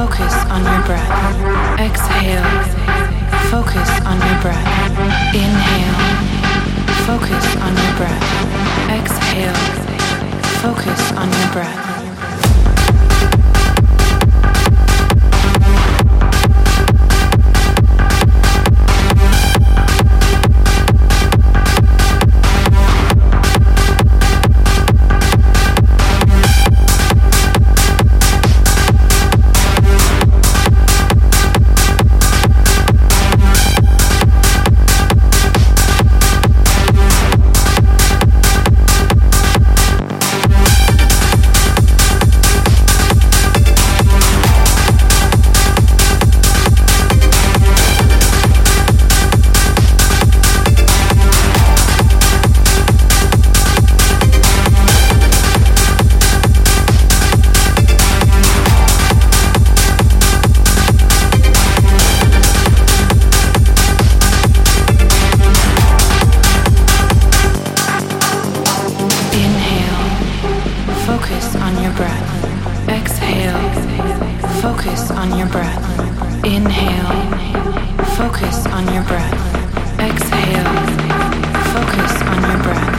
on your breath. Exhale. Focus on your breath. Inhale. Focus on your breath. Exhale. Focus on your breath. Focus on your breath. Exhale. Focus on your breath.